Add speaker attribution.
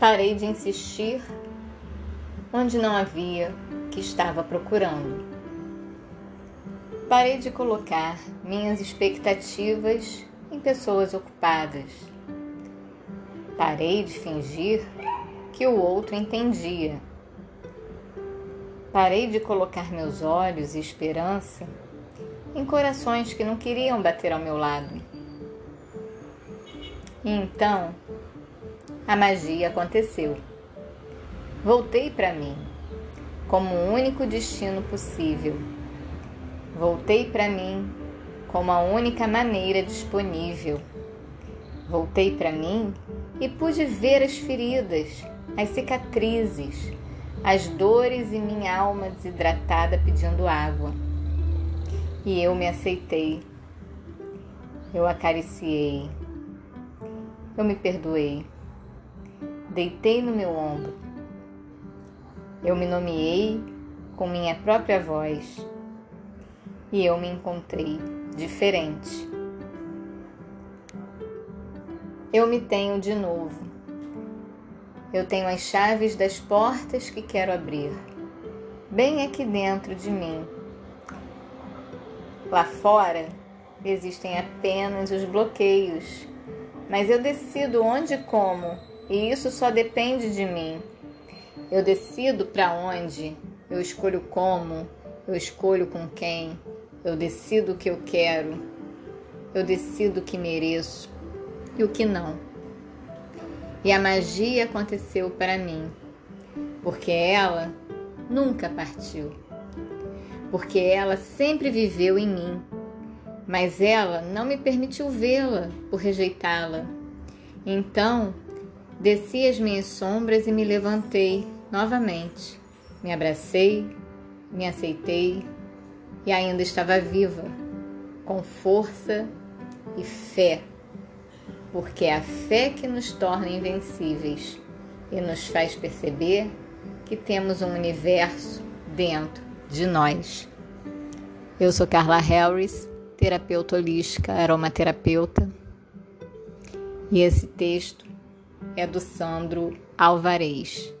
Speaker 1: Parei de insistir onde não havia que estava procurando. Parei de colocar minhas expectativas em pessoas ocupadas. Parei de fingir que o outro entendia. Parei de colocar meus olhos e esperança em corações que não queriam bater ao meu lado. E então a magia aconteceu. Voltei para mim como o único destino possível. Voltei para mim como a única maneira disponível. Voltei para mim e pude ver as feridas, as cicatrizes, as dores e minha alma desidratada pedindo água. E eu me aceitei. Eu acariciei. Eu me perdoei deitei no meu ombro. Eu me nomeei com minha própria voz e eu me encontrei diferente. Eu me tenho de novo. Eu tenho as chaves das portas que quero abrir, bem aqui dentro de mim. Lá fora existem apenas os bloqueios, mas eu decido onde e como e isso só depende de mim. Eu decido para onde, eu escolho como, eu escolho com quem, eu decido o que eu quero, eu decido o que mereço e o que não. E a magia aconteceu para mim, porque ela nunca partiu, porque ela sempre viveu em mim, mas ela não me permitiu vê-la por rejeitá-la. Então Desci as minhas sombras e me levantei novamente. Me abracei, me aceitei e ainda estava viva, com força e fé, porque é a fé que nos torna invencíveis e nos faz perceber que temos um universo dentro de nós. Eu sou Carla Harris, terapeuta holística, aromaterapeuta, e esse texto é do Sandro Alvarez.